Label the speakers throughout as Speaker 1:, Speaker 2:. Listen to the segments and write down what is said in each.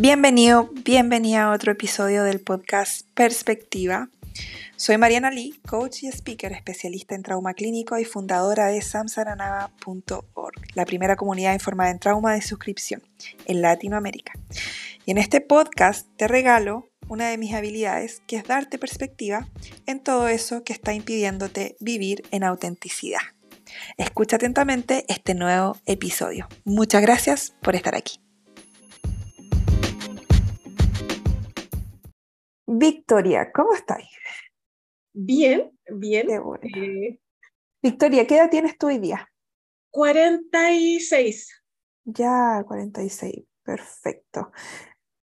Speaker 1: Bienvenido, bienvenida a otro episodio del podcast Perspectiva. Soy Mariana Lee, coach y speaker especialista en trauma clínico y fundadora de samsaranava.org, la primera comunidad informada en trauma de suscripción en Latinoamérica. Y en este podcast te regalo una de mis habilidades, que es darte perspectiva en todo eso que está impidiéndote vivir en autenticidad. Escucha atentamente este nuevo episodio. Muchas gracias por estar aquí. Victoria, ¿cómo estás?
Speaker 2: Bien, bien.
Speaker 1: Eh, Victoria, ¿qué edad tienes tú hoy día?
Speaker 2: 46.
Speaker 1: Ya, 46. Perfecto.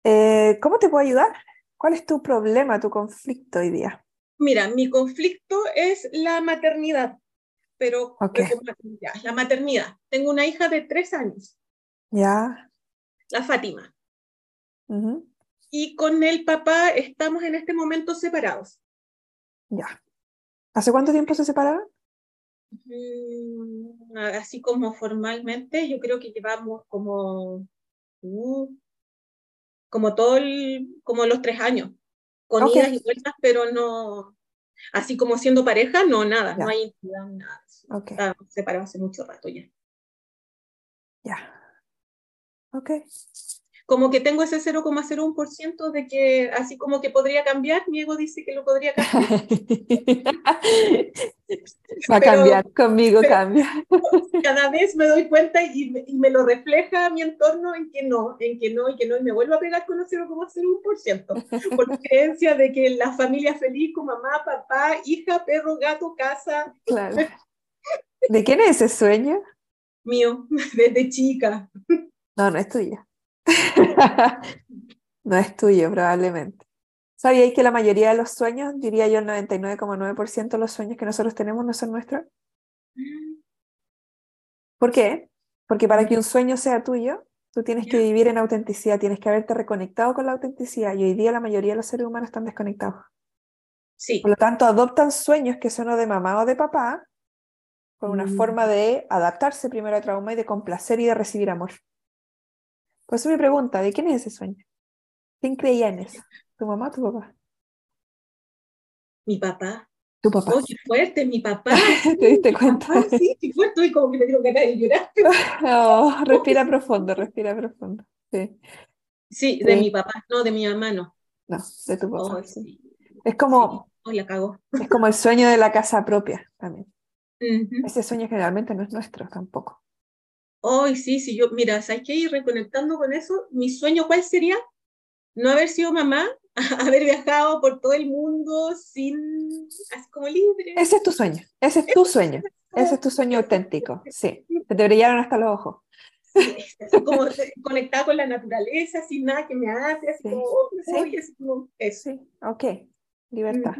Speaker 1: Eh, ¿Cómo te puedo ayudar? ¿Cuál es tu problema, tu conflicto hoy día?
Speaker 2: Mira, mi conflicto es la maternidad, pero la maternidad. Tengo una hija de tres años.
Speaker 1: Ya.
Speaker 2: La Fátima. Y con el papá estamos en este momento separados.
Speaker 1: Ya. ¿Hace cuánto tiempo se separaron?
Speaker 2: Mm, así como formalmente, yo creo que llevamos como, uh, como todo el, como los tres años, con idas y vueltas, pero no, así como siendo pareja, no, nada, no hay intimidad, nada. Okay. separados hace mucho rato ya.
Speaker 1: Ya. Ok
Speaker 2: como que tengo ese 0,01% de que así como que podría cambiar, mi ego dice que lo podría cambiar.
Speaker 1: Va a cambiar, conmigo cambia.
Speaker 2: Cada vez me doy cuenta y, me lo refleja mi entorno en que no, en que no, y que no, y me vuelvo a pegar con el 0,01%, por creencia de que la familia feliz con mamá, papá, hija, perro, gato, casa.
Speaker 1: Claro. ¿De quién es ese sueño?
Speaker 2: Mío, desde chica.
Speaker 1: No, no es tuya. no es tuyo, probablemente. ¿Sabíais que la mayoría de los sueños, diría yo el 99,9% de los sueños que nosotros tenemos no son nuestros? ¿Por qué? Porque para que un sueño sea tuyo, tú tienes que vivir en autenticidad, tienes que haberte reconectado con la autenticidad y hoy día la mayoría de los seres humanos están desconectados.
Speaker 2: Sí.
Speaker 1: Por lo tanto, adoptan sueños que son de mamá o de papá con una mm. forma de adaptarse primero a trauma y de complacer y de recibir amor. Por eso mi pregunta, ¿de quién es ese sueño? ¿Quién creía en eso? ¿Tu mamá o tu papá?
Speaker 2: Mi papá.
Speaker 1: ¿Tu papá?
Speaker 2: Oh, qué fuerte, mi papá.
Speaker 1: ¿Te diste cuenta?
Speaker 2: sí, qué fuerte, y como que me dio ganas de llorar.
Speaker 1: oh, respira profundo, respira profundo. Sí.
Speaker 2: Sí, de mi papá, no, de mi mamá no.
Speaker 1: No, de tu papá. Oh, sí. Es como...
Speaker 2: Oh, la cago.
Speaker 1: Es como el sueño de la casa propia también. Ese sueño generalmente no es nuestro tampoco.
Speaker 2: Hoy sí, sí, yo, mira, ¿sabes qué? Ir reconectando con eso, mi sueño, ¿cuál sería? No haber sido mamá, haber viajado por todo el mundo sin, así como libre.
Speaker 1: Ese es tu sueño, ese es tu sueño, ese es tu sueño auténtico, sí, te brillaron hasta los ojos.
Speaker 2: así como conectada con la naturaleza, sin nada que me hace, así como, oh, ¿Sí? así como eso.
Speaker 1: Sí, ok, libertad.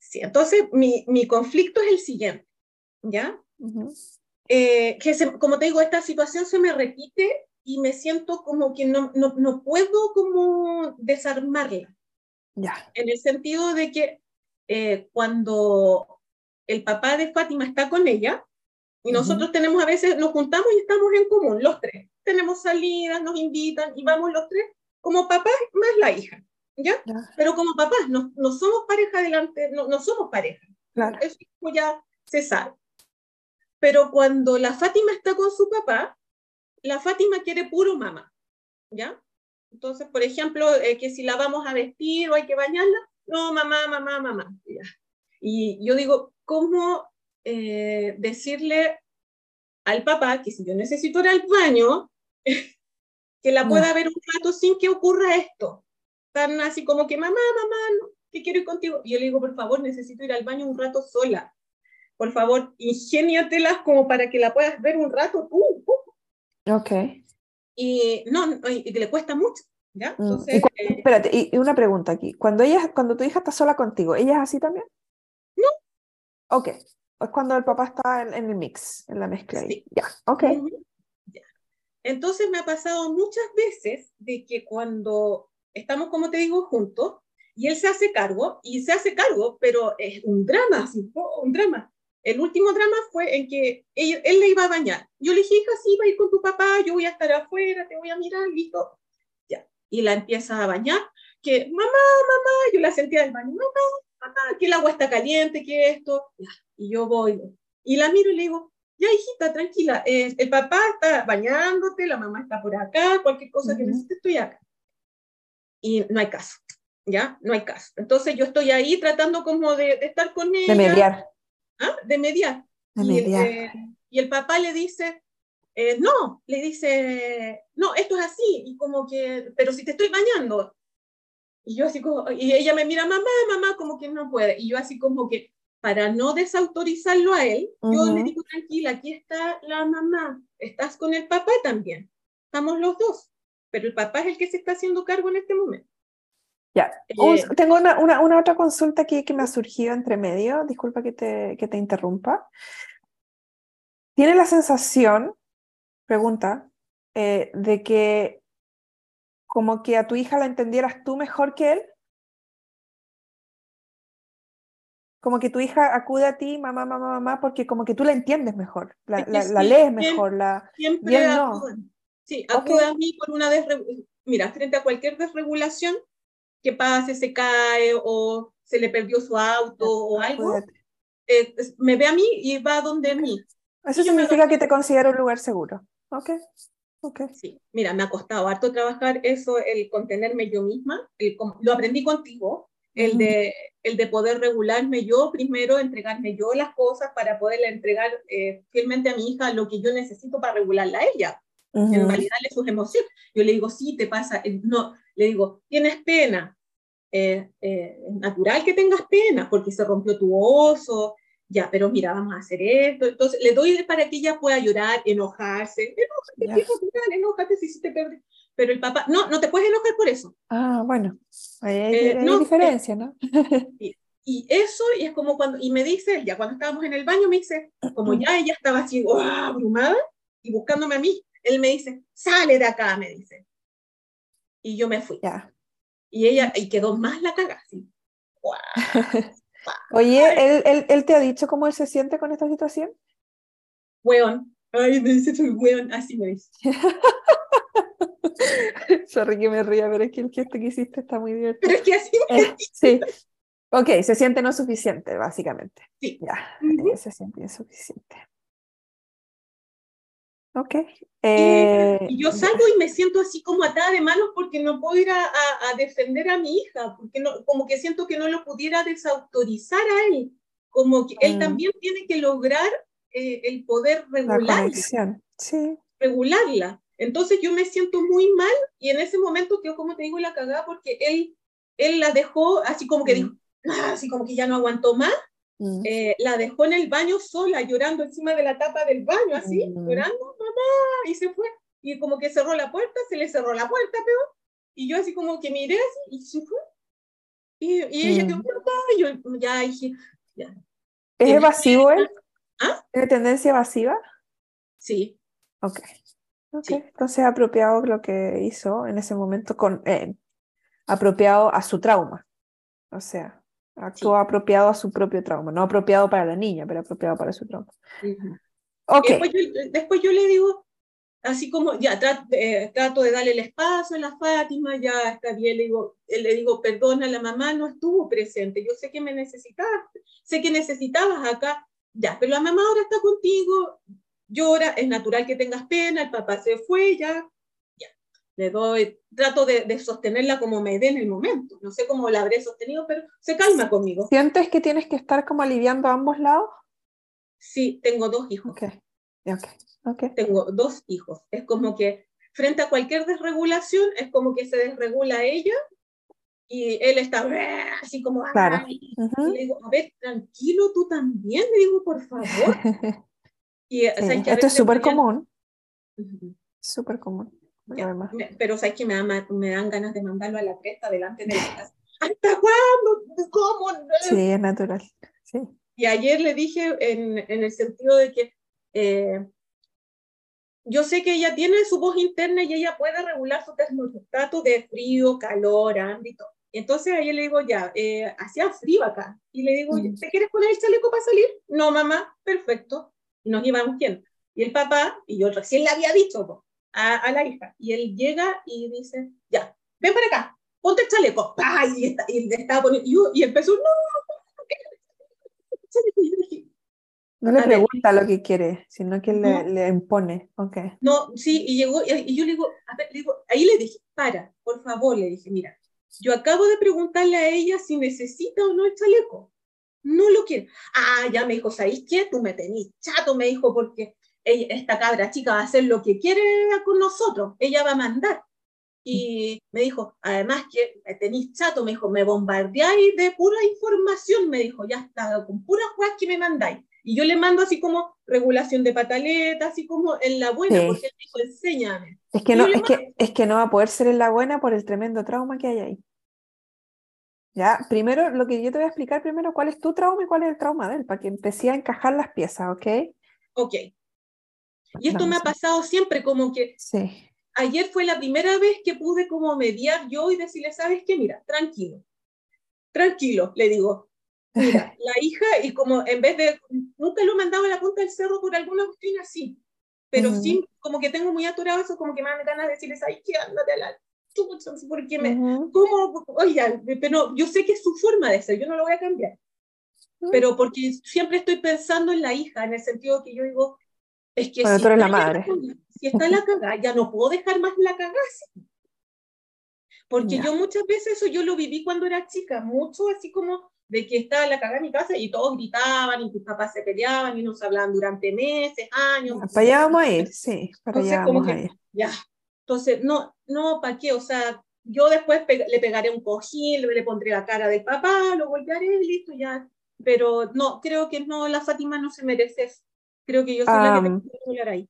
Speaker 2: Sí, entonces mi, mi conflicto es el siguiente, ¿ya? Eh, que como te digo, esta situación se me repite y me siento como que no, no, no puedo como desarmarla.
Speaker 1: Ya.
Speaker 2: En el sentido de que eh, cuando el papá de Fátima está con ella, y nosotros tenemos a veces, nos juntamos y estamos en común, los tres. Tenemos salidas, nos invitan y vamos los tres como papás más la hija, ¿ya? Pero como papás, no, no somos pareja delante, no, no somos pareja.
Speaker 1: Claro.
Speaker 2: Eso ya se sabe. Pero cuando la Fátima está con su papá, la Fátima quiere puro mamá, ¿ya? Entonces, por ejemplo, eh, que si la vamos a vestir o hay que bañarla, no, mamá, mamá, mamá. Y yo digo, ¿cómo eh, decirle al papá que si yo necesito ir al baño, que la pueda ver un rato sin que ocurra esto? Tan así como que, mamá, mamá, que quiero ir contigo. Y yo le digo, por favor, necesito ir al baño un rato sola por favor, ingéniatelas como para que la puedas ver un rato tú.
Speaker 1: Ok.
Speaker 2: Y no, y que le cuesta mucho. ¿ya?
Speaker 1: Mm, Entonces, ¿Y eh, espérate, y, una pregunta aquí. Cuando, ella, cuando tu hija está sola contigo, ¿ella es así también?
Speaker 2: No.
Speaker 1: Ok. Es cuando el papá está en, el mix, en la mezcla. Sí. Ya, ok.
Speaker 2: ya. Entonces me ha pasado muchas veces de que cuando estamos, como te digo, juntos, y él se hace cargo, y se hace cargo, pero es un drama, así, un drama. El último drama fue en que él, le iba a bañar. Yo le dije, hija, sí, va a ir con tu papá, yo voy a estar afuera, te voy a mirar, listo. Ya. y la empieza a bañar, que mamá, mamá, yo la sentía del baño, mamá, mamá, que el agua está caliente, que esto, y yo voy, y la miro y le digo, ya hijita, tranquila, eh, el papá está bañándote, la mamá está por acá, cualquier cosa que necesites, estoy acá. Y no hay caso, ¿ya? No hay caso. Entonces yo estoy ahí tratando como de, estar con ella.
Speaker 1: De mediar.
Speaker 2: ¿Ah? De mediar.
Speaker 1: De mediar.
Speaker 2: Eh, y el papá le dice, eh, no, le dice, no, esto es así, y como que, pero si te estoy bañando. Y yo así como, y ella me mira, mamá, mamá, como que no puede. Y yo así como que, para no desautorizarlo a él, yo le digo, tranquila, aquí está la mamá, estás con el papá también, estamos los dos, pero el papá es el que se está haciendo cargo en este momento.
Speaker 1: Ya, eh, tengo una, una, una, otra consulta aquí que me ha surgido entre medio, disculpa que te, que te interrumpa. ¿Tiene la sensación, pregunta, eh, de que como que a tu hija la entendieras tú mejor que él? Como que tu hija acude a ti, mamá, mamá, mamá, porque como que tú la entiendes mejor, la, la, lees mejor, la...
Speaker 2: Siempre. Sí, acude a mí por una desregulación. Mira, frente a cualquier desregulación que pase, se cae o se le perdió su auto o algo, eh, me ve a mí y va donde mí.
Speaker 1: Eso significa que te considero un lugar seguro. Ok. Okay.
Speaker 2: Sí, mira, me ha costado harto trabajar eso, el contenerme yo misma, el, lo aprendí contigo, el, de, el de poder regularme yo primero, entregarme yo las cosas para poderle entregar eh, fielmente a mi hija lo que yo necesito para regularla a ella, en validarle sus emociones. Yo le digo, sí, te pasa, eh, no, le digo, tienes pena, eh, es natural que tengas pena porque se rompió tu oso, ya, pero mira, vamos a hacer esto. Entonces, le doy para que ella pueda llorar, enojarse. Enójate, enójate si te perdí. Pero el papá, no, no te puedes enojar por eso.
Speaker 1: Ah, bueno, hay, eh, diferencia, ¿no?
Speaker 2: y, eso, y es como cuando, y me dice, ya cuando estábamos en el baño, me dice, como ya ella estaba así, ¡oh! abrumada, y buscándome a mí, él me dice, sale de acá, me dice. Y yo me fui.
Speaker 1: Ya.
Speaker 2: Y ella, y quedó más la caga, así.
Speaker 1: Oye, ¿él, él, te ha dicho cómo él se siente con esta situación?
Speaker 2: Weón. Ay, me dice, weón, así me dice.
Speaker 1: Sorry que me ría, pero es que el gesto que hiciste está muy divertido.
Speaker 2: Pero es que así me
Speaker 1: eh, Sí. Ok, se siente no suficiente, básicamente.
Speaker 2: Sí.
Speaker 1: Ya, se siente insuficiente. Ok.
Speaker 2: Eh, y, yo salgo y me siento así como atada de manos porque no puedo ir a, a, defender a mi hija, porque no, como que siento que no lo pudiera desautorizar a él, como que él mm. también tiene que lograr eh, el poder regularla.
Speaker 1: Sí.
Speaker 2: Regularla. Entonces yo me siento muy mal y en ese momento quedó, como te digo, la cagada porque él, él la dejó así como que dijo, ah", así como que ya no aguantó más, mm. eh, la dejó en el baño sola, llorando encima de la tapa del baño, así, mm. llorando, mamá, y se fue. Y como que cerró la puerta, se le cerró la puerta, peor. Y yo así como que miré así y se fue. Y, y ella quedó, mamá, y yo ya dije, ya.
Speaker 1: ¿Es evasivo él?
Speaker 2: ¿Ah?
Speaker 1: ¿Tiene tendencia evasiva?
Speaker 2: Sí.
Speaker 1: Ok. Okay. Entonces apropiado lo que hizo en ese momento con eh, apropiado a su trauma. O sea, actuó apropiado a su propio trauma, no apropiado para la niña, pero apropiado para su trauma.
Speaker 2: okay. después, yo, le digo, así como ya eh, trato, de darle el espacio a la Fátima, ya está bien, le digo, le digo, perdona, la mamá no estuvo presente, yo sé que me necesitabas, sé que necesitabas acá, ya, pero la mamá ahora está contigo, llora, es natural que tengas pena, el papá se fue, ya. Le doy, trato de, sostenerla como me dé en el momento. No sé cómo la habré sostenido, pero se calma conmigo.
Speaker 1: ¿Sientes que tienes que estar como aliviando a ambos lados?
Speaker 2: Sí, tengo dos hijos.
Speaker 1: Okay. Okay. Okay.
Speaker 2: Tengo dos hijos. Es como que frente a cualquier desregulación, es como que se desregula ella y él está así como,
Speaker 1: claro.
Speaker 2: y le digo, a ver, tranquilo tú también, le digo, por favor.
Speaker 1: esto es súper común. Súper común.
Speaker 2: Pero sabes que me, me, dan ganas de mandarlo a la cresta delante de la casa. ¿Hasta cuándo? ¿Cómo?
Speaker 1: Sí, es natural. Sí.
Speaker 2: Y ayer le dije en, en el sentido de que eh, yo sé que ella tiene su voz interna y ella puede regular su termostato de frío, calor, ámbito. Entonces ayer le digo, ya, eh, hacía frío acá. Y le digo, mm. ¿te quieres poner el chaleco para salir? No, mamá, perfecto y nos íbamos viendo. Y el papá, y yo recién le había dicho a, a, la hija, y él llega y dice, ya, ven para acá, ponte el chaleco. Y, está, y, estaba poniendo, y, empezó, no,
Speaker 1: no le pregunta lo que quiere, sino que le, le, impone. Okay.
Speaker 2: No, sí, y llegó, y, yo le digo, le digo, ahí le dije, para, por favor, le dije, mira, yo acabo de preguntarle a ella si necesita o no el chaleco. No lo quiere. Ah, ya me dijo, ¿sabéis qué? Tú me tenís chato, me dijo, porque ella, esta cabra chica va a hacer lo que quiere con nosotros. Ella va a mandar. Y me dijo, además que tenéis chato, me dijo, me bombardeáis de pura información, me dijo, ya está, con puras cosas que me mandáis. Y yo le mando así como regulación de pataleta, así como en la buena, porque él dijo, enséñame.
Speaker 1: Es que, no, es, que, es que no va a poder ser en la buena por el tremendo trauma que hay ahí. Ya, primero, lo que yo te voy a explicar primero, cuál es tu trauma y cuál es el trauma de él, para que empecé a encajar las piezas, ¿ok?
Speaker 2: Ok. Y esto me ha pasado siempre, como que
Speaker 1: sí.
Speaker 2: ayer fue la primera vez que pude como mediar yo y decirle, ¿sabes qué? Mira, tranquilo, tranquilo, le digo, Mira, la hija, y como en vez de, nunca lo he mandado a la punta del cerro por alguna cuestión así, pero sí, como que tengo muy aturado eso, como que me dan ganas de decirles, ay, qué ándate a la chucha, porque me, ¿cómo? Oiga, pero yo sé que es su forma de ser, yo no lo voy a cambiar. Pero porque siempre estoy pensando en la hija, en el sentido que yo digo, es que
Speaker 1: si, está la madre.
Speaker 2: si está la cagada, ya no puedo dejar más la cagada. Porque yo muchas veces eso yo lo viví cuando era chica, mucho así como de que estaba la cagada en mi casa y todos gritaban y tus papás se peleaban y nos hablaban durante meses, años.
Speaker 1: Para allá vamos a ir, sí, para allá vamos a ir.
Speaker 2: Ya, entonces, no, no, ¿para qué? O sea, yo después le pegaré un cojín, le, pondré la cara del papá, lo golpearé y listo, ya. Pero no, creo que no, la Fátima no se merece eso. Creo que yo soy la que tengo que hablar ahí.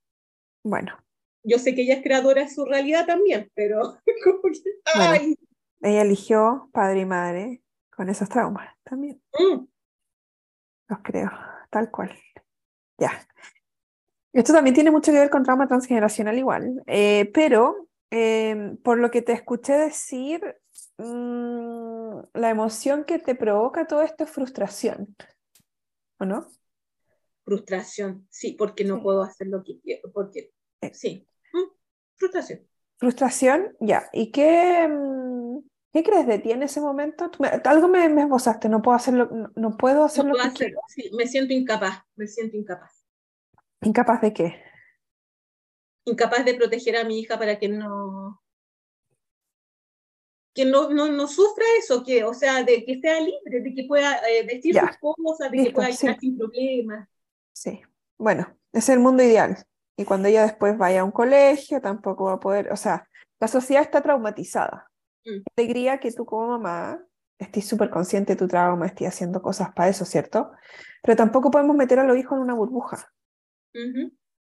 Speaker 1: Bueno.
Speaker 2: Yo sé que ella es creadora de su realidad también, pero como que, ay.
Speaker 1: ella eligió padre y madre con esos traumas también. Mm. Los creo, tal cual. Ya. Esto también tiene mucho que ver con trauma transgeneracional igual, eh, pero em, por lo que te escuché decir, mm, la emoción que te provoca todo esto es frustración, ¿o no?
Speaker 2: Frustración, sí, porque no puedo hacer lo que quiero, porque sí, mm, frustración.
Speaker 1: Frustración, ya. ¿Y qué, ¿Qué crees de ti en ese momento? algo me, me, esbozaste, no puedo hacerlo, no, puedo hacerlo.
Speaker 2: sí, me siento incapaz, me siento incapaz.
Speaker 1: ¿Incapaz de qué?
Speaker 2: Incapaz de proteger a mi hija para que no que no, no, no sufra eso, que, o sea, de que sea libre, de que pueda eh, decir sus cosas, de que pueda estar sin problemas.
Speaker 1: Sí, bueno, es el mundo ideal. Y cuando ella después vaya a un colegio, tampoco va a poder, o sea, la sociedad está traumatizada. Mm. alegría que tú como mamá estés súper consciente de tu trauma, estés haciendo cosas para eso, ¿cierto? Pero tampoco podemos meter a los hijos en una burbuja.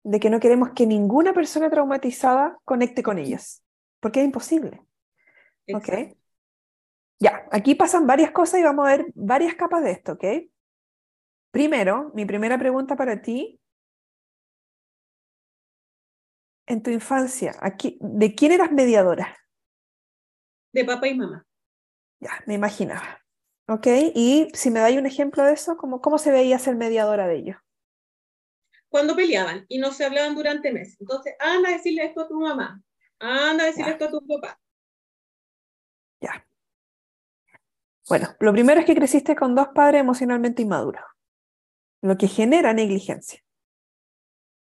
Speaker 1: De que no queremos que ninguna persona traumatizada conecte con ellas. Porque es imposible. ¿Ok? Ya, aquí pasan varias cosas y vamos a ver varias capas de esto, ¿ok? Primero, mi primera pregunta para ti. En tu infancia, aquí, ¿de quién eras mediadora?
Speaker 2: de papá y mamá.
Speaker 1: Ya, me imaginaba. ¿Ok? Y si me dais un ejemplo de eso, ¿cómo, ¿cómo se veía ser mediadora de ellos?
Speaker 2: Cuando peleaban y no se hablaban durante meses. Entonces, anda a decirle esto a tu mamá, anda a decirle esto a tu papá.
Speaker 1: Ya. Bueno, lo primero es que creciste con dos padres emocionalmente inmaduros, lo que genera negligencia.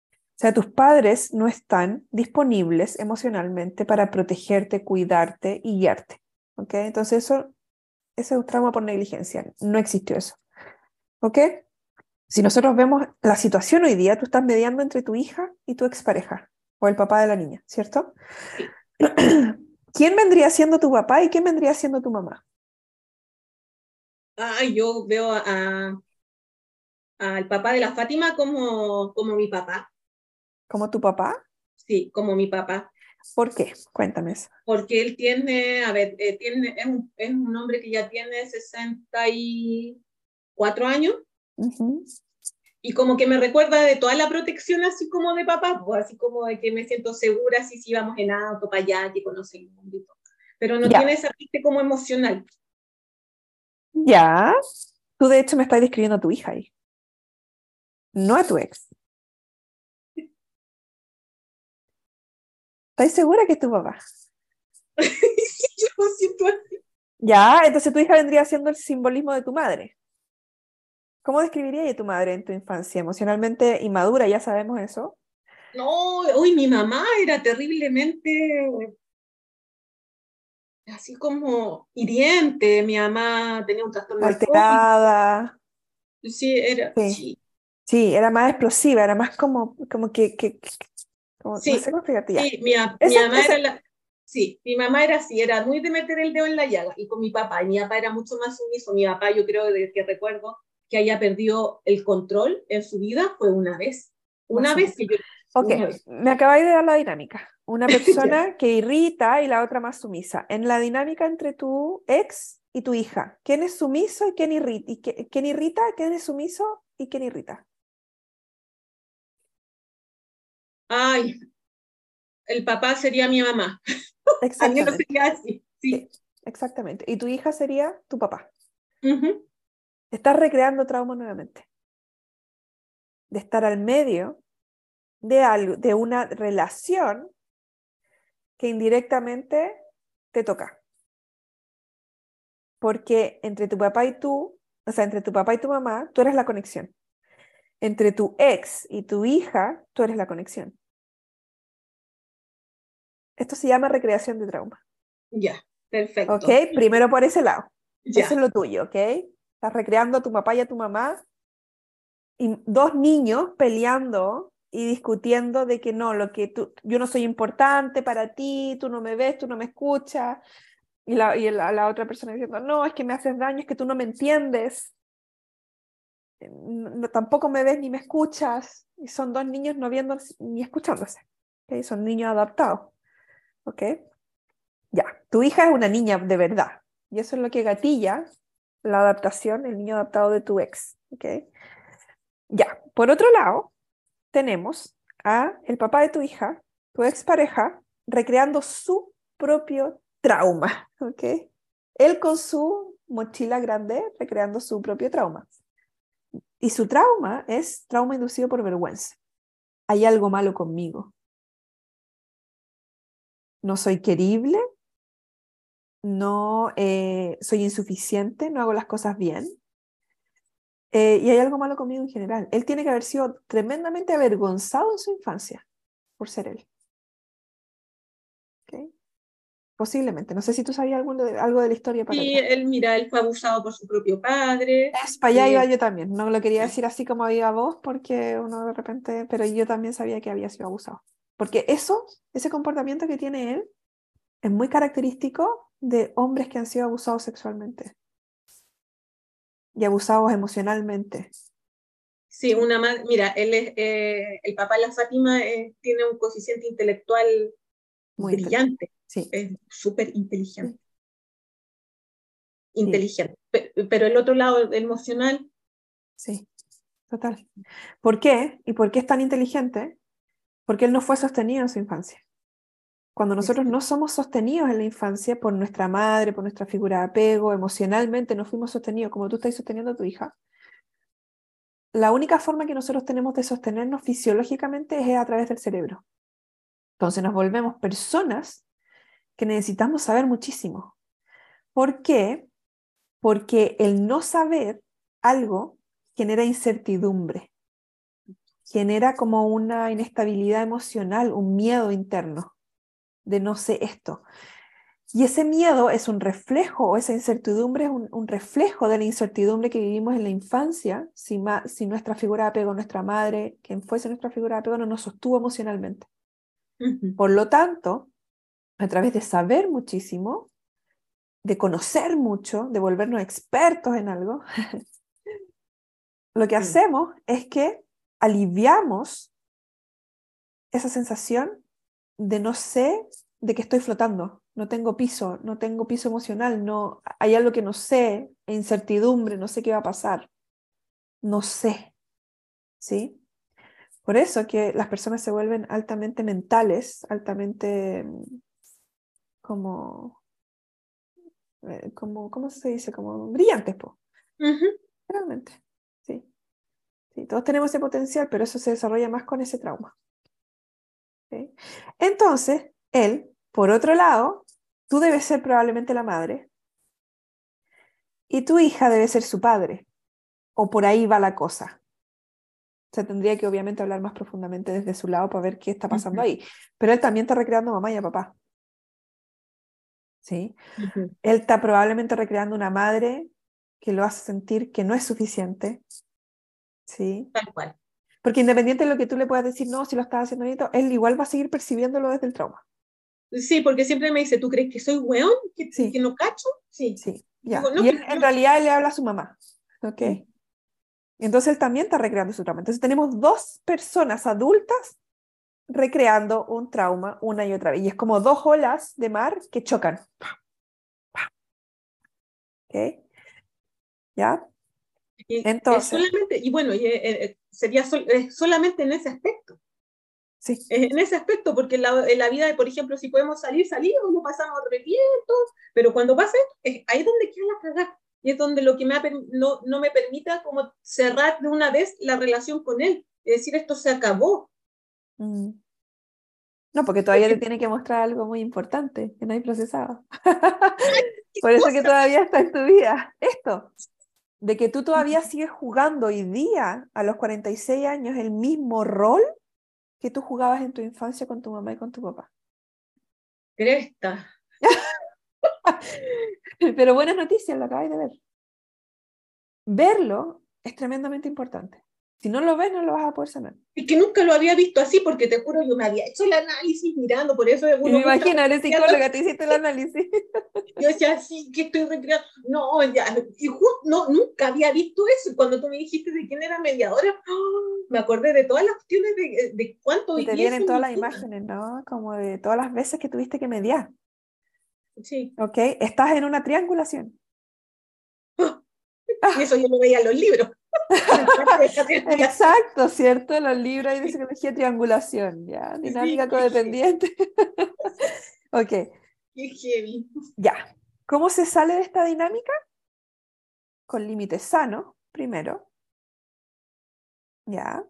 Speaker 1: O sea, tus padres no están disponibles emocionalmente para protegerte, cuidarte y guiarte. ¿Ok? Entonces eso, ese es un trauma por negligencia. No existió eso. ¿Ok? Si nosotros vemos la situación hoy día, tú estás mediando entre tu hija y tu expareja o el papá de la niña, ¿cierto? ¿Quién vendría siendo tu papá y quién vendría siendo tu mamá?
Speaker 2: Ah, yo veo a, al papá de la Fátima como, como mi papá.
Speaker 1: ¿Como tu papá?
Speaker 2: Sí, como mi papá.
Speaker 1: ¿Por qué? Cuéntame eso.
Speaker 2: Porque él tiene, a ver, eh, tiene, es, un, es, un, hombre que ya tiene 64 años. Y como que me recuerda de toda la protección así como de papá, pues, así como de que me siento segura si, si vamos en auto para allá, que conoce el mundo Pero no tiene esa parte como emocional.
Speaker 1: Ya. Tú de hecho me estás describiendo a tu hija ahí. No a tu ex. ¿Estás segura que es tu papá?
Speaker 2: yo siento.
Speaker 1: Ya, entonces tu hija vendría siendo el simbolismo de tu madre. ¿Cómo describirías a tu madre en tu infancia? Emocionalmente inmadura, ya sabemos eso.
Speaker 2: No, uy, mi mamá era terriblemente así como hiriente. Mi mamá tenía un trastorno
Speaker 1: alterada.
Speaker 2: Sí, era.
Speaker 1: Sí. sí. Era más explosiva, era más como, como que, que,
Speaker 2: sí,
Speaker 1: no sé cómo
Speaker 2: sí, mi, mamá era la, sí, mi mamá era así, era muy de meter el dedo en la llaga, y con mi papá, y mi papá era mucho más sumiso, mi papá yo creo que recuerdo que haya perdido el control en su vida fue una vez, una vez que yo...
Speaker 1: Ok, me acabáis de dar la dinámica. Una persona que irrita y la otra más sumisa. En la dinámica entre tu ex y tu hija, ¿quién es sumiso y quién irrita? ¿Y quién irrita? ¿Quién es sumiso y quién irrita?
Speaker 2: Ay, el papá sería mi mamá.
Speaker 1: Exactamente.
Speaker 2: sería así, sí.
Speaker 1: Exactamente. Y tu hija sería tu papá. Estás recreando trauma nuevamente. De estar al medio de algo, de una relación que indirectamente te toca. Porque entre tu papá y tú, o sea, entre tu papá y tu mamá, tú eres la conexión. Entre tu ex y tu hija, tú eres la conexión. Esto se llama recreación de trauma.
Speaker 2: Ya, perfecto.
Speaker 1: ¿Ok? Primero por ese lado. Eso es lo tuyo, ¿ok? Estás recreando a tu papá y a tu mamá y dos niños peleando y discutiendo de que no, lo que tú, yo no soy importante para ti, tú no me ves, tú no me escuchas. Y la, y la, otra persona diciendo, no, es que me haces daño, es que tú no me entiendes. No, tampoco me ves ni me escuchas. Y son dos niños no viendo ni escuchándose. ¿okay? Son niños adaptados. ¿Ok? Ya, tu hija es una niña de verdad. Y eso es lo que gatilla la adaptación, el niño adaptado de tu ex. ¿Ok? Ya, por otro lado, tenemos a el papá de tu hija, tu expareja, recreando su propio trauma, ¿ok? Él con su mochila grande recreando su propio trauma. Y su trauma es trauma inducido por vergüenza. Hay algo malo conmigo. No soy querible, no eh, soy insuficiente, no hago las cosas bien, eh, y hay algo malo conmigo en general. Él tiene que haber sido tremendamente avergonzado en su infancia por ser él. ¿Okay? Posiblemente. No sé si tú sabías algo de, algo de la historia.
Speaker 2: Para sí, él, mira, él fue abusado por su propio padre.
Speaker 1: Es, para allá iba yo también. No lo quería decir así como había vos, porque uno de repente, pero yo también sabía que había sido abusado. Porque eso, ese comportamiento que tiene él, es muy característico de hombres que han sido abusados sexualmente y abusados emocionalmente.
Speaker 2: Sí, una más, mira, él es, eh, el papá de la Fátima eh, tiene un coeficiente intelectual Muy brillante, sí. es súper inteligente. Inteligente. Pero el otro lado, el emocional.
Speaker 1: Sí, total. ¿Por qué? ¿Y por qué es tan inteligente? Porque él no fue sostenido en su infancia. Cuando nosotros no somos sostenidos en la infancia por nuestra madre, por nuestra figura de apego, emocionalmente no fuimos sostenidos como tú estás sosteniendo a tu hija, la única forma que nosotros tenemos de sostenernos fisiológicamente es a través del cerebro. Entonces nos volvemos personas que necesitamos saber muchísimo. ¿Por qué? Porque el no saber algo genera incertidumbre, genera como una inestabilidad emocional, un miedo interno de no sé esto. Y ese miedo es un reflejo, o esa incertidumbre es un, reflejo de la incertidumbre que vivimos en la infancia, si, si nuestra figura de apego, nuestra madre, quien fuese nuestra figura de apego, no nos sostuvo emocionalmente. Por lo tanto, a través de saber muchísimo, de conocer mucho, de volvernos expertos en algo, lo que hacemos es que aliviamos esa sensación de no sé, de que estoy flotando, no tengo piso, no tengo piso emocional, no hay algo que no sé, incertidumbre, no sé qué va a pasar. No sé. ¿Sí? Por eso que las personas se vuelven altamente mentales, altamente como eh, como, ¿cómo se dice? Como brillantes, po. Realmente. Sí. Todos tenemos ese potencial, pero eso se desarrolla más con ese trauma. Entonces, él, por otro lado, tú debes ser probablemente la madre y tu hija debe ser su padre. O por ahí va la cosa. Se tendría que obviamente hablar más profundamente desde su lado para ver qué está pasando ahí. Pero él también está recreando a mamá y a papá. ¿Sí? Él está probablemente recreando una madre que lo hace sentir que no es suficiente. ¿Sí?
Speaker 2: Tal cual.
Speaker 1: Porque independiente de lo que tú le puedas decir, no, si lo estás haciendo bonito, él igual va a seguir percibiéndolo desde el trauma.
Speaker 2: Sí, porque siempre me dice, ¿tú crees que soy weón? ¿Que, que no cacho? Sí.
Speaker 1: Sí, ya. y él, en realidad él le habla a su mamá. ¿Ok? Entonces él también está recreando su trauma. Entonces tenemos dos personas adultas recreando un trauma una y otra vez. Y es como dos olas de mar que chocan. ¿Ok? ¿Ya?
Speaker 2: Entonces. Solamente, y bueno, eh, eh, sería solamente en ese aspecto.
Speaker 1: Sí.
Speaker 2: En ese aspecto, porque en la, en la, vida, por ejemplo, si podemos salir, salimos, no pasamos revientos, pero cuando pasa esto, ahí es donde queda la cagada y es donde lo que me no, no me permita como cerrar de una vez la relación con él, es decir, esto se acabó.
Speaker 1: Mm. No, porque todavía te tiene que mostrar algo muy importante que no hay procesado. Por eso que todavía está en tu vida. Esto, de que tú todavía sigues jugando hoy día, a los 46 años, el mismo rol que tú jugabas en tu infancia con tu mamá y con tu papá.
Speaker 2: Cresta.
Speaker 1: Pero buenas noticias, lo acabáis de ver. Verlo es tremendamente importante. Si no lo ves, no lo vas a poder sanar.
Speaker 2: Y que nunca lo había visto así, porque te juro, yo me había hecho el análisis mirando, por eso...
Speaker 1: Uno me imagino, eres psicóloga, te hiciste el análisis.
Speaker 2: Yo decía, sí, que estoy recreando. No, ya, y justo, no, nunca había visto eso. Cuando tú me dijiste de quién era mediadora, ¡ah! me acordé de todas las cuestiones de, de cuánto...
Speaker 1: Y te vienen todas las imágenes, ¿no? Como de todas las veces que tuviste que mediar.
Speaker 2: Sí.
Speaker 1: ¿Ok? Estás en una triangulación.
Speaker 2: Y eso yo lo veía en los libros.
Speaker 1: Exacto, ¿cierto? Los libros de psicología triangulación, ¿ya? Dinámica codependiente. ok.
Speaker 2: Qué heavy.
Speaker 1: Ya. ¿Cómo se sale de esta dinámica? Con límites sanos, primero. ¿Ya?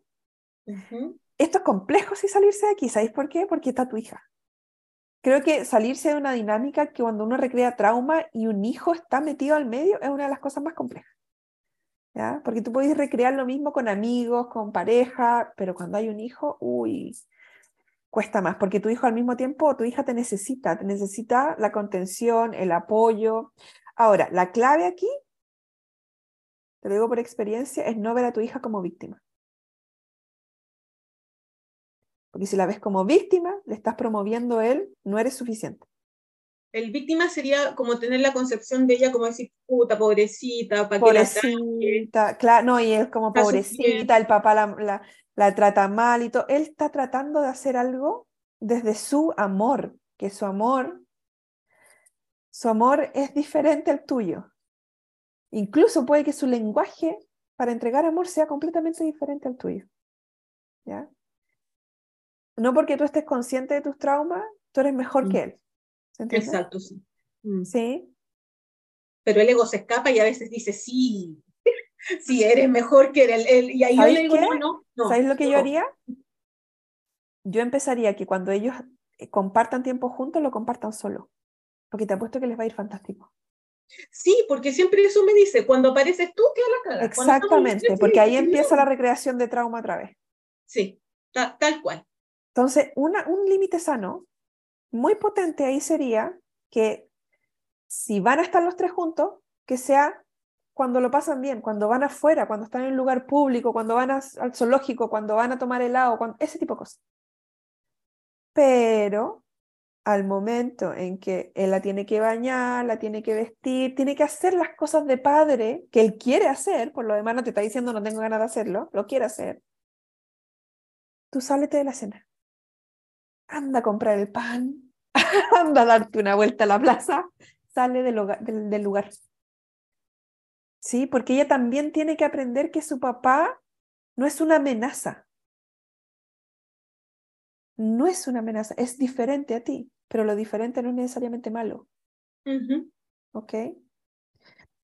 Speaker 1: Esto es complejo si salirse de aquí. ¿Sabéis por qué? Porque está tu hija. Creo que salirse de una dinámica que cuando uno recrea trauma y un hijo está metido al medio es una de las cosas más complejas. Porque tú puedes recrear lo mismo con amigos, con pareja, pero cuando hay un hijo, uy, cuesta más, porque tu hijo al mismo tiempo, tu hija te necesita, te necesita la contención, el apoyo. Ahora, la clave aquí, te lo digo por experiencia, es no ver a tu hija como víctima. Porque si la ves como víctima, le estás promoviendo él, no eres suficiente
Speaker 2: el víctima sería como tener la concepción de ella como decir, puta, pobrecita, para
Speaker 1: Pobrecita, claro, no, y es como pobrecita, el papá la, la, trata mal y todo. Él está tratando de hacer algo desde su amor, que su amor, su amor es diferente al tuyo. Incluso puede que su lenguaje para entregar amor sea completamente diferente al tuyo. ¿Ya? No porque tú estés consciente de tus traumas, tú eres mejor mm. que él.
Speaker 2: Exacto, sí.
Speaker 1: Mm. Sí.
Speaker 2: Pero el ego se escapa y a veces dice, sí, sí, eres mejor que él. y ahí yo le digo, no, no,
Speaker 1: ¿Sabes lo que yo haría? Yo empezaría que cuando ellos eh, compartan tiempo juntos, lo compartan solo. Porque te apuesto que les va a ir fantástico.
Speaker 2: Sí, porque siempre eso me dice, cuando apareces tú, queda la cara.
Speaker 1: Exactamente, porque ahí empieza la recreación de trauma otra vez.
Speaker 2: Sí, tal cual.
Speaker 1: Entonces, una, un límite sano muy potente ahí sería que si van a estar los tres juntos, que sea cuando lo pasan bien, cuando van afuera, cuando están en un lugar público, cuando van al zoológico, cuando van a tomar helado, cuando, ese tipo de cosas. Pero al momento en que él la tiene que bañar, la tiene que vestir, tiene que hacer las cosas de padre que él quiere hacer, por lo demás no te está diciendo no tengo ganas de hacerlo, lo quiere hacer, tú sálete de la cena anda a comprar el pan, anda a darte una vuelta a la plaza, sale del, del, lugar. ¿Sí? Porque ella también tiene que aprender que su papá no es una amenaza. No es una amenaza, es diferente a ti, pero lo diferente no es necesariamente malo. ¿Ok?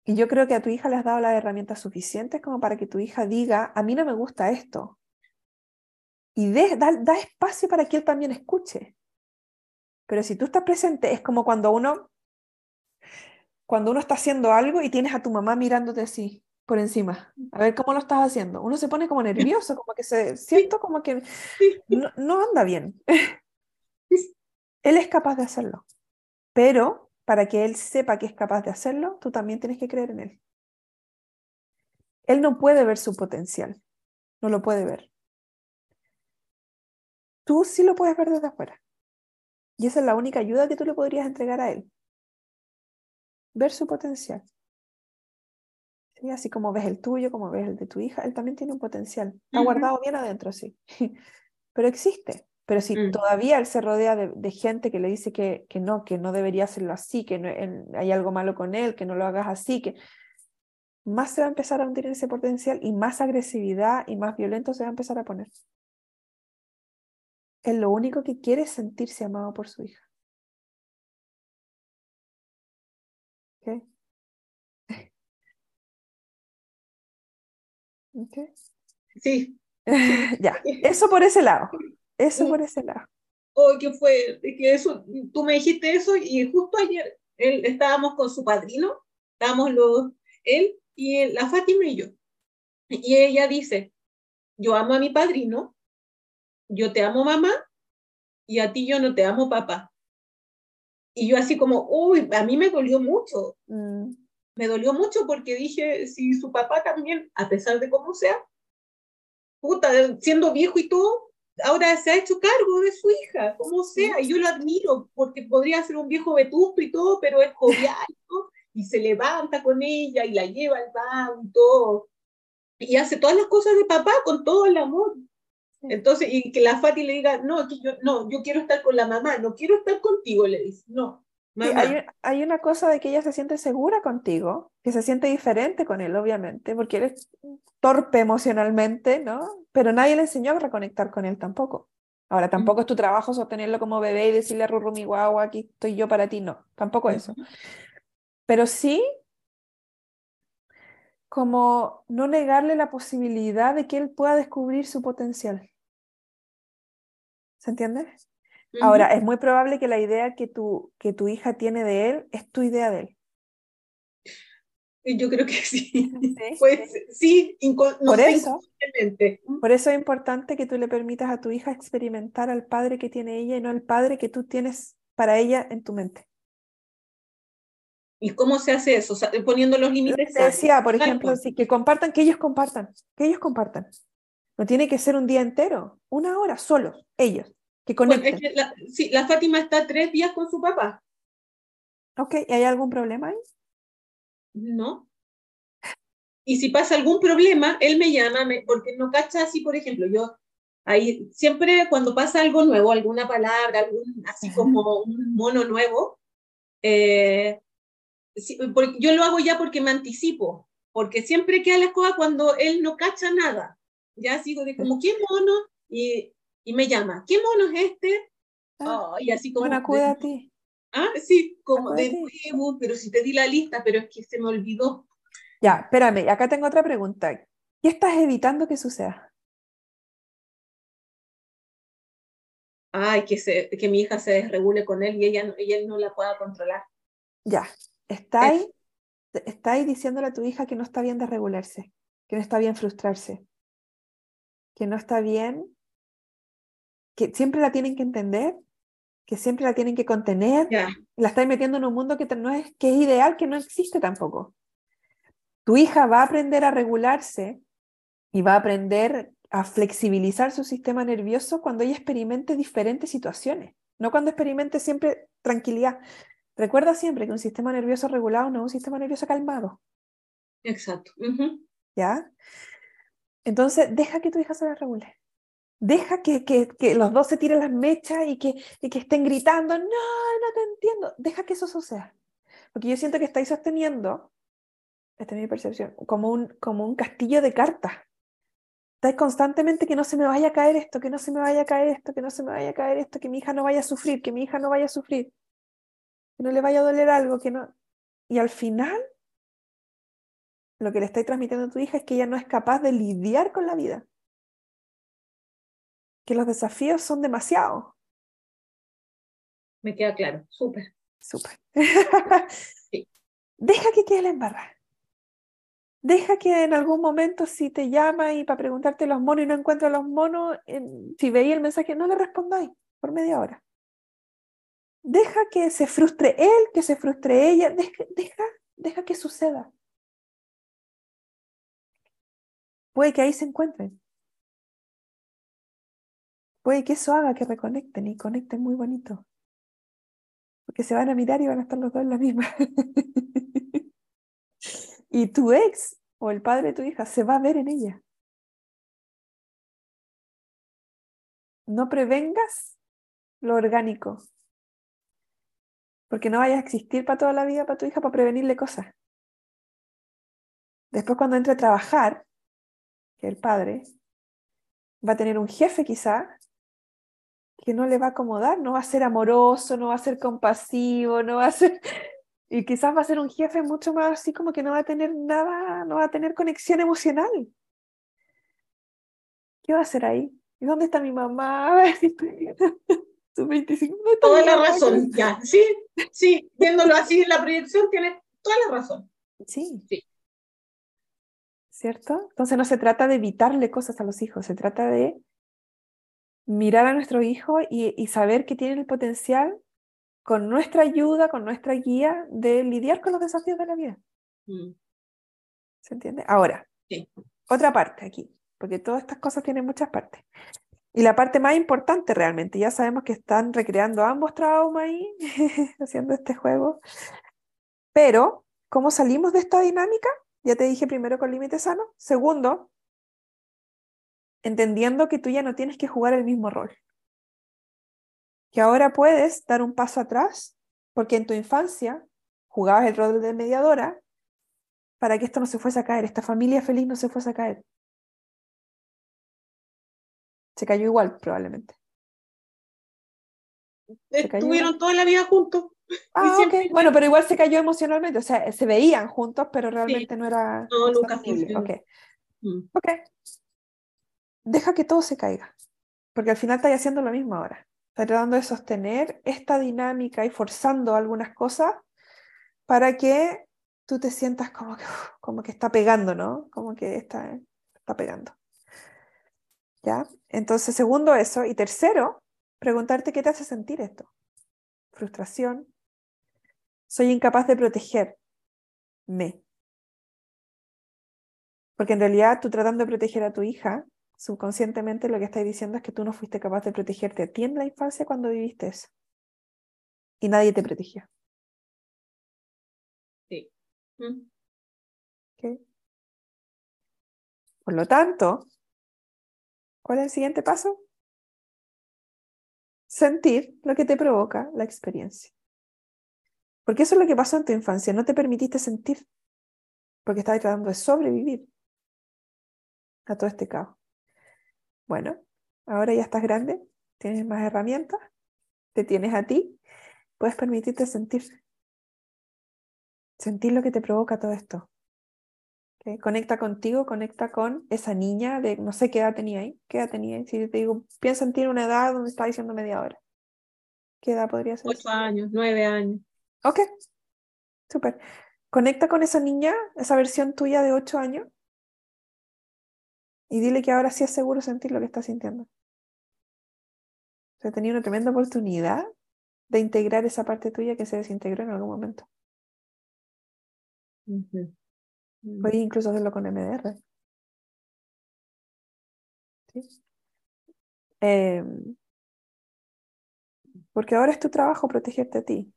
Speaker 1: Y yo creo que a tu hija le has dado las herramientas suficientes como para que tu hija diga, a mí no me gusta esto, y da, da, espacio para que él también escuche. Pero si tú estás presente, es como cuando uno, cuando uno está haciendo algo y tienes a tu mamá mirándote así por encima, a ver cómo lo estás haciendo. Uno se pone como nervioso, como que se siento como que no, no anda bien. Él es capaz de hacerlo, pero para que él sepa que es capaz de hacerlo, tú también tienes que creer en él. Él no puede ver su potencial, no lo puede ver. Tú sí lo puedes ver desde afuera. Y esa es la única ayuda que tú le podrías entregar a él. Ver su potencial. Así como ves el tuyo, como ves el de tu hija, él también tiene un potencial. Está guardado bien adentro, sí. Pero existe. Pero si mm. todavía él se rodea de, gente que le dice que, que, no, que no debería hacerlo así, que no, hay algo malo con él, que no lo hagas así, que más se va a empezar a hundir ese potencial y más agresividad y más violento se va a empezar a poner. Él lo único que quiere es sentirse amado por su hija. ¿Ok?
Speaker 2: ¿Ok? Sí.
Speaker 1: ya, eso por ese lado. Eso por ese lado.
Speaker 2: Oh, que fue, que eso, tú me dijiste eso y justo ayer él, estábamos con su padrino, estábamos los, él y la Fátima y yo. Y ella dice, yo amo a mi padrino, yo te amo mamá y a ti yo no te amo papá. Y yo así como, uy, a mí me dolió mucho. Mm. Me dolió mucho porque dije, si su papá también, a pesar de cómo sea, puta, siendo viejo y todo, ahora se ha hecho cargo de su hija, como sea, y yo lo admiro, porque podría ser un viejo vetusto y todo, pero es jovial, y se levanta con ella y la lleva al baño y todo, y hace todas las cosas de papá con todo el amor. Entonces, y que la Fati le diga, no, yo, no, yo quiero estar con la mamá, no quiero estar contigo, le dice, no.
Speaker 1: hay, hay, una cosa de que ella se siente segura contigo, que se siente diferente con él, obviamente, porque eres torpe emocionalmente, ¿no? Pero nadie le enseñó a reconectar con él tampoco. Ahora, tampoco es tu trabajo sostenerlo como bebé y decirle a Ruru, mi guagua, aquí estoy yo para ti, no, tampoco eso. Pero sí, como no negarle la posibilidad de que él pueda descubrir su potencial. ¿Se entiende? Ahora, es muy probable que la idea que tu, que tu hija tiene de él es tu idea de él.
Speaker 2: Yo creo que sí. Pues sí,
Speaker 1: por, eso, por eso es importante que tú le permitas a tu hija experimentar al padre que tiene ella y no al padre que tú tienes para ella en tu mente.
Speaker 2: ¿Y cómo se hace eso? poniendo los límites.
Speaker 1: Te decía, por ejemplo, sí, que compartan, que ellos compartan, que ellos compartan. No tiene que ser un día entero, una hora, solos, ellos, que conecten.
Speaker 2: la, sí, la Fátima está tres días con su papá.
Speaker 1: Ok, ¿y hay algún problema ahí?
Speaker 2: No. Y si pasa algún problema, él me llama, porque no cacha así, por ejemplo, yo ahí siempre cuando pasa algo nuevo, alguna palabra, algún, así como un mono nuevo, eh, yo lo hago ya porque me anticipo, porque siempre queda la escoba cuando él no cacha nada. Ya sigo de como, ¿qué mono? Y, y me llama, ¿qué mono es este?
Speaker 1: Ah, y así como... Bueno, acude a ti.
Speaker 2: Ah, sí, como de nuevo, pero si te di la lista, pero es que se me olvidó.
Speaker 1: Ya, espérame, acá tengo otra pregunta. ¿Qué estás evitando que suceda?
Speaker 2: Ay, que, se, que mi hija se desregule con él y ella, ella no la pueda controlar.
Speaker 1: Ya, está ahí, está ahí diciéndole a tu hija que no está bien desregularse, que no está bien frustrarse, que no está bien, que siempre la tienen que entender que siempre la tienen que contener, la estáis metiendo en un mundo que no es, que es ideal, que no existe tampoco. Tu hija va a aprender a regularse y va a aprender a flexibilizar su sistema nervioso cuando ella experimente diferentes situaciones, no cuando experimente siempre tranquilidad. Recuerda siempre que un sistema nervioso regulado no es un sistema nervioso calmado.
Speaker 2: Exacto.
Speaker 1: ¿Ya? Entonces, deja que tu hija se regule deja que, que, que, los dos se tiren las mechas y que, y que estén gritando, no, no te entiendo, deja que eso suceda. Porque yo siento que estáis sosteniendo, esta es mi percepción, como un, como un castillo de cartas. Estáis constantemente que no se me vaya a caer esto, que no se me vaya a caer esto, que no se me vaya a caer esto, que mi hija no vaya a sufrir, que mi hija no vaya a sufrir, que no le vaya a doler algo, que no... Y al final, lo que le estáis transmitiendo a tu hija es que ella no es capaz de lidiar con la vida que los desafíos son demasiados.
Speaker 2: Me queda claro, súper.
Speaker 1: Súper. Deja que quede la embarrada. Deja que en algún momento si te llama y para preguntarte los monos y no encuentra los monos, si veía el mensaje, no le respondáis por media hora. Deja que se frustre él, que se frustre ella, deja, deja, deja que suceda. Puede que ahí se encuentren. Puede que eso haga que reconecten y conecten muy bonito. Porque se van a mirar y van a estar los dos en la misma. y tu ex o el padre de tu hija se va a ver en ella. No prevengas lo orgánico. Porque no vaya a existir para toda la vida para tu hija para prevenirle cosas. Después cuando entre a trabajar, que el padre va a tener un jefe quizá que no le va a acomodar, no va a ser amoroso, no va a ser compasivo, no va a ser... Y quizás va a ser un jefe mucho más así como que no va a tener nada, no va a tener conexión emocional. ¿Qué va a hacer ahí? ¿Y dónde está mi mamá?
Speaker 2: Su 25. Toda la razón, ya. Sí, sí, viéndolo así en la proyección, tiene toda la razón.
Speaker 1: Sí. Sí. ¿Cierto? Entonces no se trata de evitarle cosas a los hijos, se trata de mirar a nuestro hijo y, saber que tiene el potencial con nuestra ayuda, con nuestra guía, de lidiar con los desafíos de la vida. Mm. ¿Se entiende? Ahora, otra parte aquí, porque todas estas cosas tienen muchas partes. Y la parte más importante realmente, ya sabemos que están recreando ambos traumas ahí, haciendo este juego. Pero, ¿cómo salimos de esta dinámica? Ya te dije primero con límite sano. Segundo, entendiendo que tú ya no tienes que jugar el mismo rol. Que ahora puedes dar un paso atrás, porque en tu infancia jugabas el rol de mediadora para que esto no se fuese a caer, esta familia feliz no se fuese a caer. Se cayó igual, probablemente.
Speaker 2: Estuvieron toda la vida juntos.
Speaker 1: Ah, Bueno, pero igual se cayó emocionalmente, o sea, se veían juntos, pero realmente no era...
Speaker 2: No, nunca
Speaker 1: okay. Mm. ok. Deja que todo se caiga, porque al final estás haciendo lo mismo ahora. Estás tratando de sostener esta dinámica y forzando algunas cosas para que tú te sientas como que, como que está pegando, ¿no? Como que está, está pegando. ¿Ya? Entonces, segundo eso. Y tercero, preguntarte qué te hace sentir esto. Frustración. Soy incapaz de protegerme. Porque en realidad tú tratando de proteger a tu hija, subconscientemente lo que estás diciendo es que tú no fuiste capaz de protegerte a ti en la infancia cuando viviste eso. Y nadie te protegió.
Speaker 2: Sí.
Speaker 1: Por lo tanto, ¿cuál es el siguiente paso? Sentir lo que te provoca la experiencia. Porque eso es lo que pasó en tu infancia, no te permitiste sentir, porque estabas tratando de sobrevivir a todo este caos. Bueno, ahora ya estás grande, tienes más herramientas, te tienes a ti, puedes permitirte sentir. Sentir lo que te provoca todo esto. Conecta contigo, conecta con esa niña de no sé qué edad tenía ahí. ¿Qué edad tenía ahí? Si te digo, piensa en ti una edad donde está diciendo media hora. ¿Qué edad podría ser?
Speaker 2: Ocho años, nueve años.
Speaker 1: Ok, súper. Conecta con esa niña, esa versión tuya de ocho años, y dile que ahora sí es seguro sentir lo que está sintiendo. O sea, tenía una tremenda oportunidad de integrar esa parte tuya que se desintegró en algún momento. Puedes incluso hacerlo con MDR. ¿Sí? Em, porque ahora es tu trabajo protegerte a ti.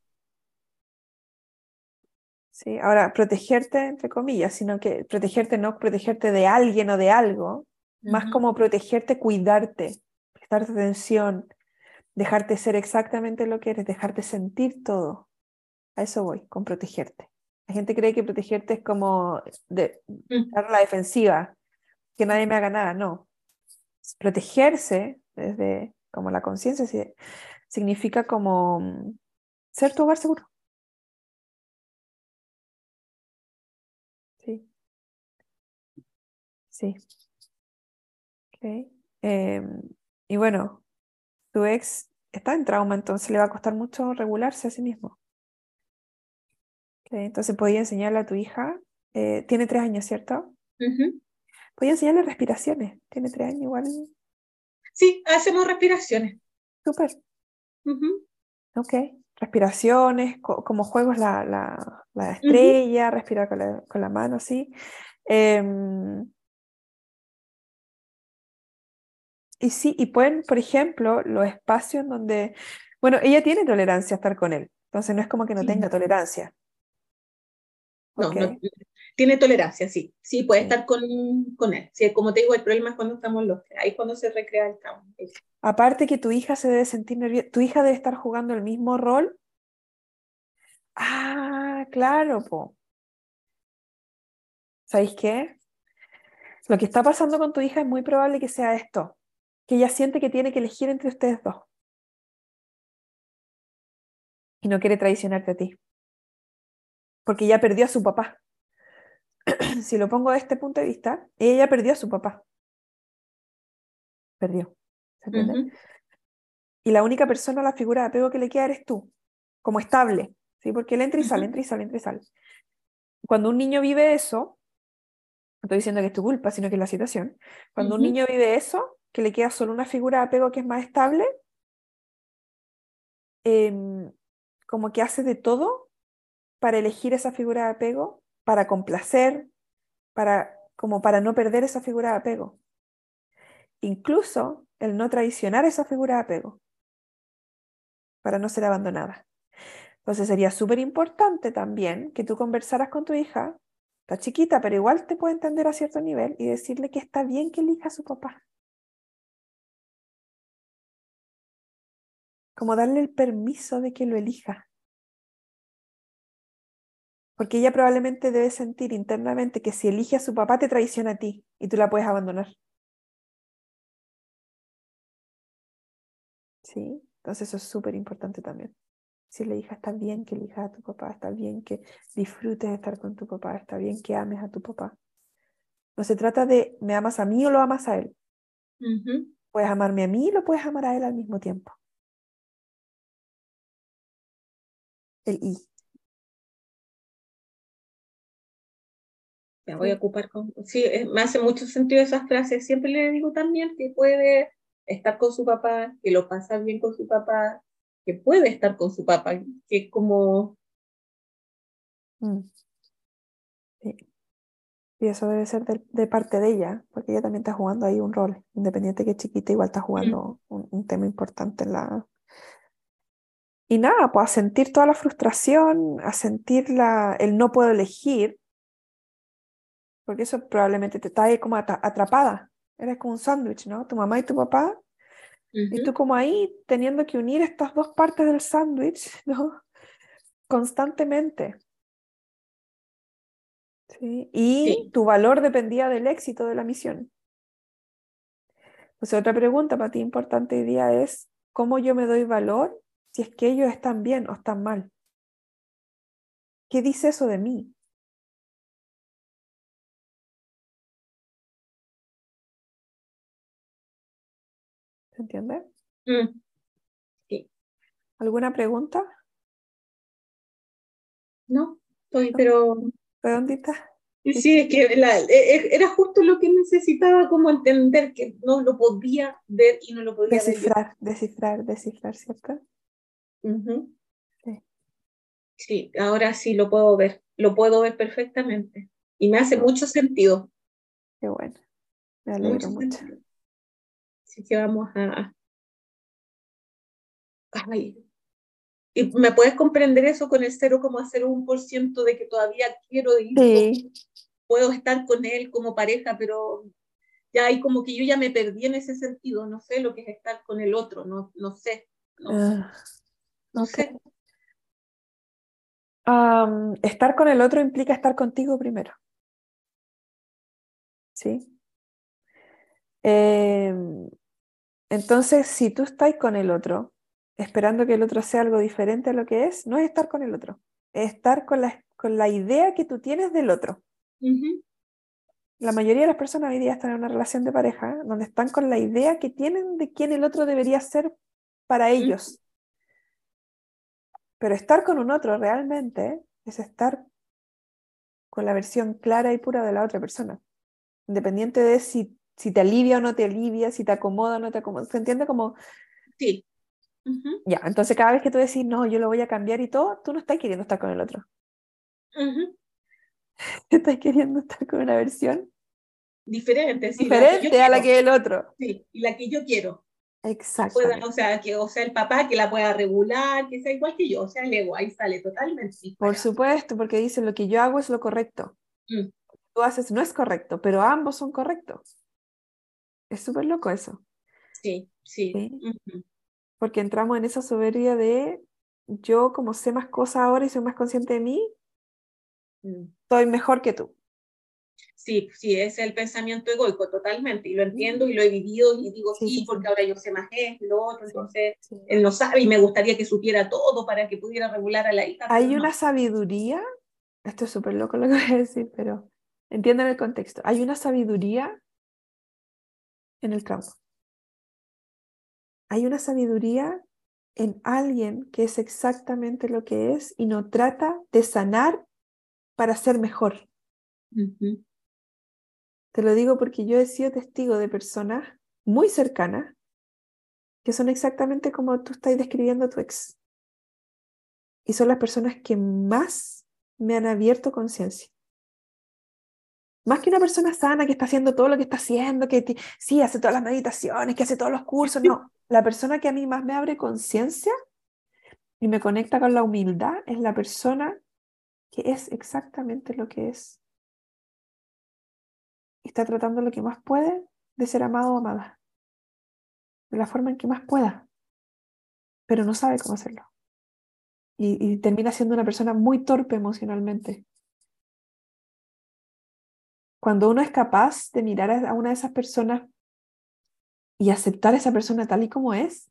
Speaker 1: ¿Sí? Ahora, protegerte, entre comillas, sino que protegerte no protegerte de alguien o de algo, más como protegerte, cuidarte, prestarte atención, dejarte ser exactamente lo que eres, dejarte sentir todo. A eso voy, con protegerte. La gente cree que protegerte es como de, mm. dar la defensiva, que nadie me haga nada, no. Protegerse desde como la conciencia significa como mm, ser tu hogar seguro. Sí. Okay. Em, y bueno, tu ex está en trauma, entonces le va a costar mucho regularse a sí mismo. Entonces podía enseñarle a tu hija, eh, tiene tres años, ¿cierto? Podía enseñarle respiraciones, tiene tres años igual.
Speaker 2: Sí, hacemos respiraciones.
Speaker 1: Súper. Ok, respiraciones, como juegos la, la, la estrella, respirar con la, con la, mano, sí. Em, y sí, y pueden, por ejemplo, los espacios en donde, bueno, ella tiene tolerancia a estar con él, entonces no es como que no tenga tolerancia.
Speaker 2: No, no, tiene tolerancia, sí. Sí, puede estar con, con él. Sí, como te digo, el problema es cuando estamos los tres. Ahí cuando se recrea el trauma.
Speaker 1: Aparte que tu hija se debe sentir nerviosa. ¿Tu hija debe estar jugando el mismo rol? Ah, claro, po. ¿Sabéis qué? Lo que está pasando con tu hija es muy probable que sea esto, que ella siente que tiene que elegir entre ustedes dos. Y no quiere traicionarte a ti. Porque ya perdió a su papá. si lo pongo de este punto de vista, ella perdió a su papá. Perdió. ¿Se entiende? Y la única persona, la figura de apego que le queda eres tú, como estable, ¿sí? Porque él entra y sale, entra y sale, entra y sale. Cuando un niño vive eso, no estoy diciendo que es tu culpa, sino que es la situación, cuando un niño vive eso, que le queda solo una figura de apego que es más estable, em, como que hace de todo para elegir esa figura de apego para complacer, para, como para no perder esa figura de apego. Incluso el no traicionar esa figura de apego, para no ser abandonada. Entonces sería súper importante también que tú conversaras con tu hija, está chiquita, pero igual te puede entender a cierto nivel y decirle que está bien que elija a su papá. Como darle el permiso de que lo elija. Porque ella probablemente debe sentir internamente que si elige a su papá te traiciona a ti y tú la puedes abandonar. ¿Sí? Entonces eso es súper importante también. Si le hija, está bien que elijas a tu papá, está bien que disfrutes de estar con tu papá, está bien que ames a tu papá. No se trata de me amas a mí o lo amas a él. Puedes amarme a mí y lo puedes amar a él al mismo tiempo. El I.
Speaker 2: Me voy a ocupar con... Sí, me hace mucho sentido esas frases. Siempre le digo también que puede estar con su papá, que lo pasa bien con su papá, que puede estar con su papá, que es como...
Speaker 1: Mm. Sí. Y eso debe ser de, parte de ella, porque ella también está jugando ahí un rol, independiente que chiquita, igual está jugando un, un, tema importante en la... Y nada, pues a sentir toda la frustración, a sentir la, el no puedo elegir, porque eso probablemente te está como atrapada. Eres como un sándwich, ¿no? Tu mamá y tu papá. Y tú como ahí teniendo que unir estas dos partes del sándwich, ¿no? Constantemente. ¿Sí? Y tu valor dependía del éxito de la misión. Entonces, otra pregunta para ti importante hoy día es, ¿cómo yo me doy valor si es que ellos están bien o están mal? ¿Qué dice eso de mí? ¿Se entiende?
Speaker 2: Mm. Sí.
Speaker 1: ¿Alguna pregunta?
Speaker 2: No, estoy, pero...
Speaker 1: ¿Redondita?
Speaker 2: Sí, es que e, e, era justo lo que necesitaba como entender que no lo podía ver y no lo podía
Speaker 1: descifrar, descifrar, descifrar, ¿cierto?
Speaker 2: Sí. sí, ahora sí lo puedo ver, lo puedo ver perfectamente y me hace mucho sentido.
Speaker 1: Qué bueno, me alegro mucho.
Speaker 2: Así que vamos a... Ay. ¿Y me puedes comprender eso con el 0,01% de que todavía quiero ir?
Speaker 1: Sí.
Speaker 2: Puedo estar con él como pareja, pero ya hay como que yo ya me perdí en ese sentido. No sé lo que es estar con el otro, no, no sé. No, sé.
Speaker 1: Estar con el otro implica estar contigo primero. ¿Sí? Eh, entonces, si tú estás con el otro, esperando que el otro sea algo diferente a lo que es, no es estar con el otro, es estar con la, con la idea que tú tienes del otro. La mayoría de las personas hoy día están en una relación de pareja donde están con la idea que tienen de quién el otro debería ser para ellos. Pero estar con un otro realmente es estar con la versión clara y pura de la otra persona. Independiente de si, si te alivia o no te alivia, si te acomoda o no te acomoda. ¿Se entiende como?
Speaker 2: Sí.
Speaker 1: Ya, entonces cada vez que tú decís, no, yo lo voy a cambiar y todo, tú no estás queriendo estar con el otro. Estás queriendo estar con una versión
Speaker 2: diferente,
Speaker 1: diferente a la que el otro.
Speaker 2: Sí, y la que yo quiero.
Speaker 1: Exacto.
Speaker 2: O sea, que, o sea, el papá que la pueda regular, que sea igual que yo, o sea, el ego ahí sale totalmente.
Speaker 1: Por supuesto, porque dice lo que yo hago es lo correcto. Mm. Tú haces no es correcto, pero ambos son correctos. Es súper loco eso.
Speaker 2: Sí, sí.
Speaker 1: Porque entramos en esa soberbia de yo como sé más cosas ahora y soy más consciente de mí, mm. soy mejor que tú.
Speaker 2: Sí, sí, es el pensamiento egoico totalmente, y lo entiendo y lo he vivido y digo sí, porque ahora yo sé más esto lo otro, entonces él no sabe y me gustaría que supiera todo para que pudiera regular a la hija.
Speaker 1: Hay una sabiduría, esto es súper loco lo que voy a decir, pero entiendan el contexto, hay una sabiduría en el trauma. Hay una sabiduría en alguien que es exactamente lo que es y no trata de sanar para ser mejor. Te lo digo porque yo he sido testigo de personas muy cercanas que son exactamente como tú estás describiendo a tu ex. Y son las personas que más me han abierto conciencia. Más que una persona sana que está haciendo todo lo que está haciendo, que sí, hace todas las meditaciones, que hace todos los cursos. No, la persona que a mí más me abre conciencia y me conecta con la humildad es la persona que es exactamente lo que es está tratando lo que más puede de ser amado o amada, de la forma en que más pueda, pero no sabe cómo hacerlo. Y, termina siendo una persona muy torpe emocionalmente. Cuando uno es capaz de mirar a una de esas personas y aceptar a esa persona tal y como es,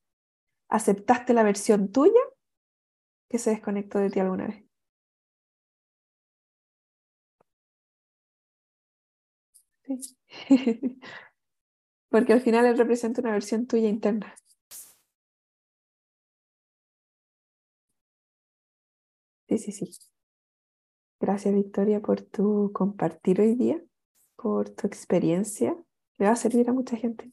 Speaker 1: aceptaste la versión tuya que se desconectó de ti alguna vez. Porque al final él representa una versión tuya interna. Sí, sí, sí. Gracias, Victoria, por tu compartir hoy día, por tu experiencia. Le va a servir a mucha gente.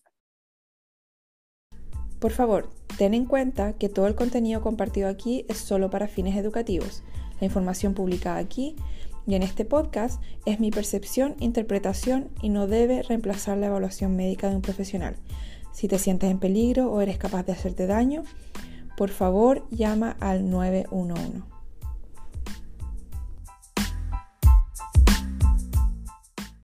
Speaker 1: Por favor, ten en cuenta que todo el contenido compartido aquí es solo para fines educativos. La información publicada aquí y en este podcast es mi percepción, interpretación y no debe reemplazar la evaluación médica de un profesional. Si te sientes en peligro o eres capaz de hacerte daño, por favor llama al 911.